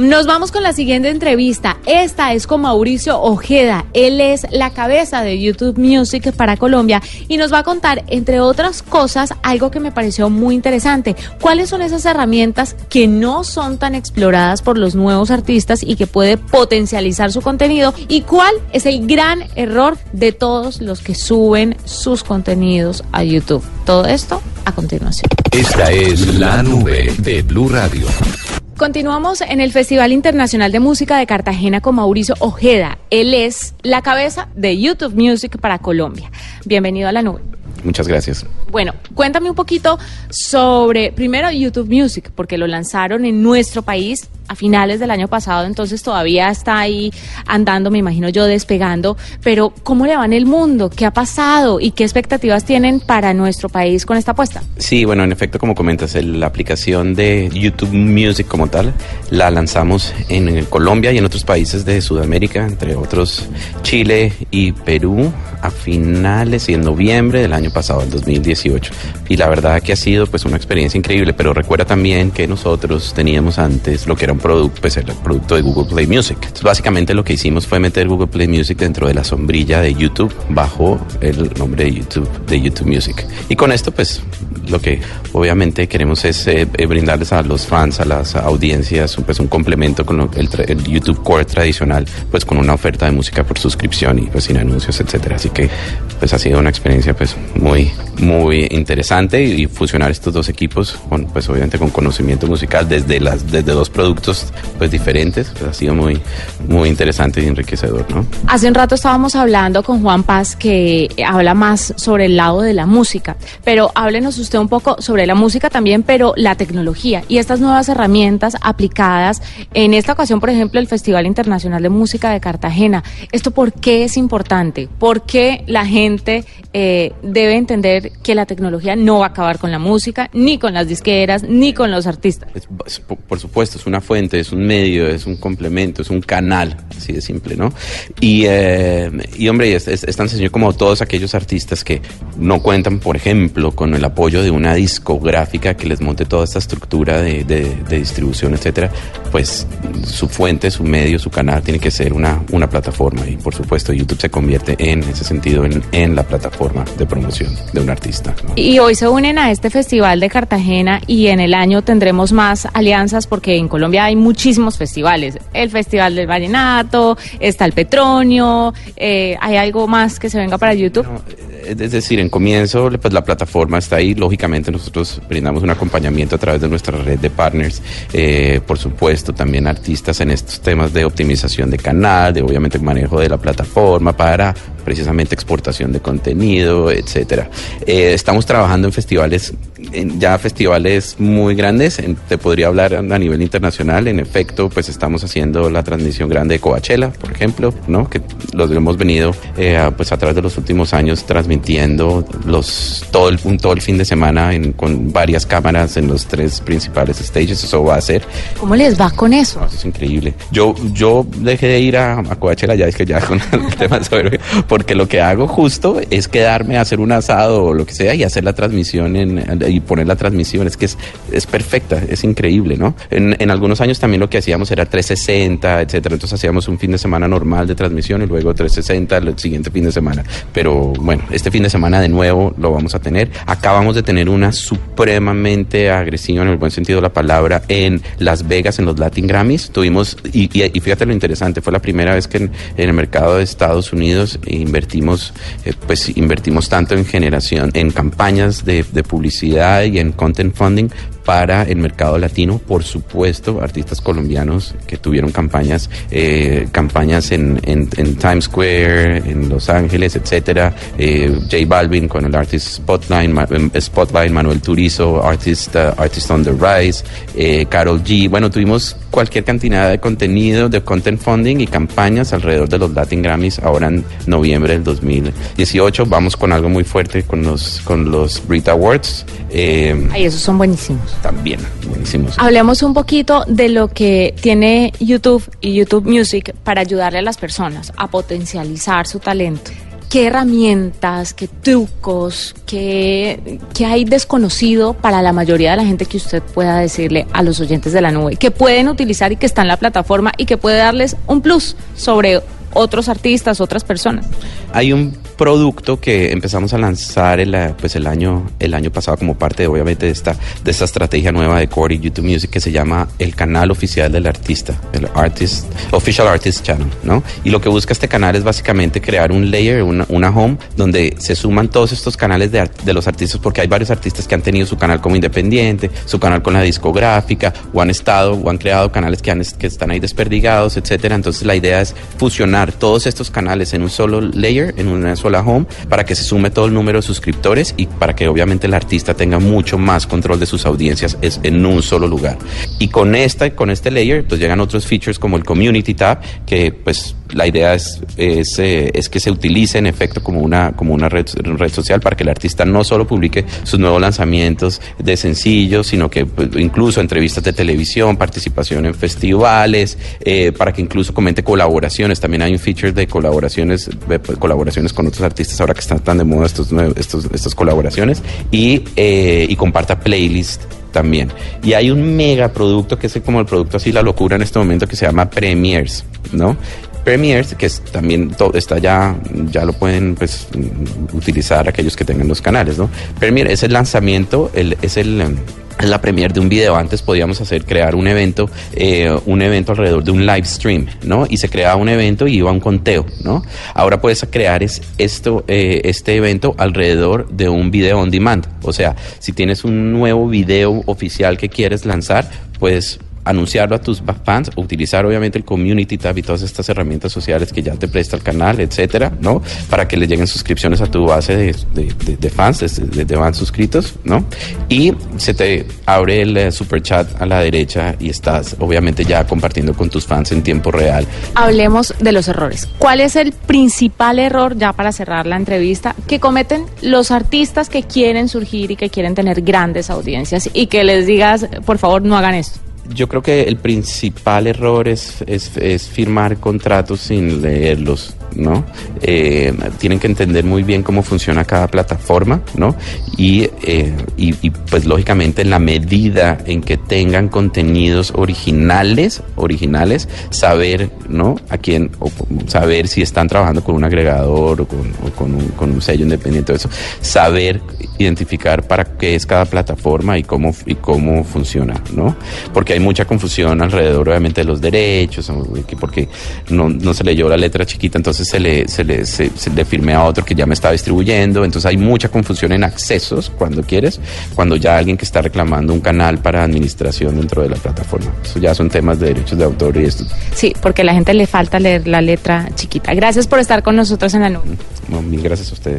Nos vamos con la siguiente entrevista. Esta es con Mauricio Ojeda. Él es la cabeza de YouTube Music para Colombia y nos va a contar, entre otras cosas, algo que me pareció muy interesante. ¿Cuáles son esas herramientas que no son tan exploradas por los nuevos artistas y que puede potencializar su contenido? ¿Y cuál es el gran error de todos los que suben sus contenidos a YouTube? Todo esto a continuación. Esta es la nube de Blue Radio. Continuamos en el Festival Internacional de Música de Cartagena con Mauricio Ojeda. Él es la cabeza de YouTube Music para Colombia. Bienvenido a la nube. Muchas gracias. Bueno, cuéntame un poquito sobre, primero, YouTube Music, porque lo lanzaron en nuestro país a finales del año pasado, entonces todavía está ahí andando, me imagino yo, despegando. Pero, ¿cómo le va en el mundo? ¿Qué ha pasado? ¿Y qué expectativas tienen para nuestro país con esta apuesta? Sí, bueno, en efecto, como comentas, el- la aplicación de YouTube Music como tal la lanzamos en, Colombia y en otros países de Sudamérica, entre otros Chile y Perú, a finales y en noviembre del año pasado, el 2018. Y la verdad que ha sido pues una experiencia increíble, pero recuerda también que nosotros teníamos antes lo que era producto, pues el producto de Google Play Music. Entonces, básicamente lo que hicimos fue meter Google Play Music dentro de la sombrilla de YouTube bajo el nombre de YouTube, de YouTube Music. Y con esto pues lo que obviamente queremos es eh, eh, brindarles a los fans, a las audiencias, pues un complemento con el, YouTube Core tradicional, pues con una oferta de música por suscripción y pues sin anuncios, etcétera. Así que pues ha sido una experiencia pues muy muy interesante y, fusionar estos dos equipos pues obviamente con conocimiento musical desde las desde dos productos pues diferentes, pues ha sido muy muy interesante y enriquecedor, ¿no? Hace un rato estábamos hablando con Juan Paz que habla más sobre el lado de la música, pero háblenos usted un poco sobre la música también, pero la tecnología y estas nuevas herramientas aplicadas en esta ocasión, por ejemplo, el Festival Internacional de Música de Cartagena. ¿Esto por qué es importante? ¿Por qué la gente eh, debe entender que la tecnología no va a acabar con la música, ni con las disqueras, ni con los artistas? Es- por supuesto, es una fuente, es un medio, es un complemento, es un canal, así de simple, ¿no? Y, eh, y hombre, es, es- es tan sencillo como todos aquellos artistas que no cuentan, por ejemplo, con el apoyo de una discográfica que les monte toda esta estructura de, de- de distribución, etcétera, pues su fuente, su medio, su canal tiene que ser una, una plataforma. Y por supuesto, YouTube se convierte en ese sentido en, en la plataforma de promoción de un artista. ¿no? Y hoy se unen a este festival de Cartagena y en el año tendremos más alianzas porque en Colombia hay muchísimos festivales. El Festival del Vallenato, está el Petronio, eh, ¿hay algo más que se venga para YouTube? Eh, es decir, en comienzo, pues la plataforma está ahí. Lógicamente, nosotros brindamos un acompañamiento a través de nuestra red de partners. Eh, por supuesto, también artistas en estos temas de optimización de canal, de obviamente manejo de la plataforma para precisamente exportación de contenido, etcétera. Estamos trabajando en festivales, en ya festivales muy grandes. En- te podría hablar a nivel internacional. En efecto, pues estamos haciendo la transmisión grande de Coachella, por ejemplo, ¿no? Que los hemos venido, eh, a- pues a través de los últimos años transmitiendo los todo el todo el fin de semana en- con varias cámaras en los tres principales stages. Eso va a ser ¿Cómo les va con eso? no, eso es increíble. Yo, yo dejé de ir a, a Coachella ya, es que ya con el tema sobre, porque lo que hago justo es quedarme a hacer un asado o lo que sea y hacer la transmisión en, poner la transmisión. Es que es, es perfecta, es increíble, ¿no? En, en algunos años también lo que hacíamos era 360, etcétera. Entonces hacíamos un fin de semana normal de transmisión y luego 360 el siguiente fin de semana. Pero bueno, este fin de semana de nuevo lo vamos a tener. Acabamos de tener una supremamente agresiva, en el buen sentido de la palabra, en Las Vegas, en los Latin Grammys. Tuvimos, y, y- fíjate lo interesante, fue la primera vez que en, el mercado de Estados Unidos invertimos, eh, pues invertimos tanto en generación, en campañas de publicidad y en content funding para el mercado latino, por supuesto, artistas colombianos que tuvieron campañas, eh, campañas en, en- en Times Square, en Los Ángeles, etcétera. Eh, J Balvin con el Artist Spotlight, em, Spotlight Manuel Turizo, Artist, uh, Artist on the Rise, eh, Carol G. Bueno, tuvimos cualquier cantidad de contenido, de content funding y campañas alrededor de los Latin Grammys ahora en noviembre del 2018. Vamos con algo muy fuerte con los, con los Brit Awards. Eh, Ay, esos son buenísimos. También, buenísimos. Hablemos un poquito de lo que tiene YouTube y YouTube Music para ayudarle a las personas a potencializar su talento. ¿qué herramientas, qué trucos, qué, qué hay desconocido para la mayoría de la gente que usted pueda decirle a los oyentes de la nube, que pueden utilizar y que está en la plataforma y que puede darles un plus sobre otros artistas, otras personas? Hay un producto que empezamos a lanzar el, pues el año el año pasado como parte de obviamente de esta de esta estrategia nueva de Core y YouTube Music que se llama el canal oficial del artista, el Artist Official Artist Channel, ¿no? Y lo que busca este canal es básicamente crear un layer, una, una home donde se suman todos estos canales de, de los artistas porque hay varios artistas que han tenido su canal como independiente, su canal con la discográfica o han estado o han creado canales que han que están ahí desperdigados, etcétera. Entonces la idea es fusionar todos estos canales en un solo layer, en una sola la home para que se sume todo el número de suscriptores y para que obviamente el artista tenga mucho más control de sus audiencias es en un solo lugar. Y con esta, con este layer, pues llegan otros features como el Community Tab, que pues la idea es, eh, es, que se utilice en efecto como una, como una red, social para que el artista no solo publique sus nuevos lanzamientos de sencillos, sino que pues, incluso entrevistas de televisión, participación en festivales, eh, para que incluso comente colaboraciones. También hay un feature de colaboraciones, pues, colaboraciones con otros artistas ahora que están tan de moda estos, estos, estas colaboraciones y, eh, comparta playlist también. Y hay un mega producto que es como el producto así la locura en este momento que se llama Premiers, ¿no? Premiers, que es, también todo, está ya, ya lo pueden pues, utilizar aquellos que tengan los canales, ¿no? Premiere es el lanzamiento, el, es el la premier de un video. Antes podíamos hacer, crear un evento, eh, un evento alrededor de un live stream, ¿no? Y se creaba un evento y iba un conteo, ¿no? Ahora puedes crear es, esto, eh, este evento alrededor de un video on demand. O sea, si tienes un nuevo video oficial que quieres lanzar, puedes anunciarlo a tus fans, utilizar obviamente el Community Tab y todas estas herramientas sociales que ya te presta el canal, etcétera, ¿no? Para que le lleguen suscripciones a tu base de, de, fans, de, de, fans suscritos, ¿no? Y se te abre el eh, super chat a la derecha y estás obviamente ya compartiendo con tus fans en tiempo real. Hablemos de los errores. ¿Cuál es el principal error, ya para cerrar la entrevista, que cometen los artistas que quieren surgir y que quieren tener grandes audiencias y que les digas, por favor, no hagan esto? Yo creo que el principal error es, es, es firmar contratos sin leerlos, ¿no? Eh, tienen que entender muy bien cómo funciona cada plataforma, ¿no? Y, eh, y, y, pues lógicamente en la medida en que tengan contenidos originales, originales, saber, ¿no? A quién, saber si están trabajando con un agregador o con, con, un, sello independiente, eso, saber identificar para qué es cada plataforma y cómo, y cómo funciona, ¿no? Porque hay mucha confusión alrededor, obviamente, de los derechos, porque no, no se leyó la letra chiquita, entonces se le, se, le, se, se le firme a otro que ya me está distribuyendo, entonces hay mucha confusión en accesos cuando quieres, cuando ya alguien que está reclamando un canal para administración dentro de la plataforma. Eso ya son temas de derechos de autor y esto. Sí, porque a la gente le falta leer la letra chiquita. Gracias por estar con nosotros en la nube. No, mil gracias a ustedes.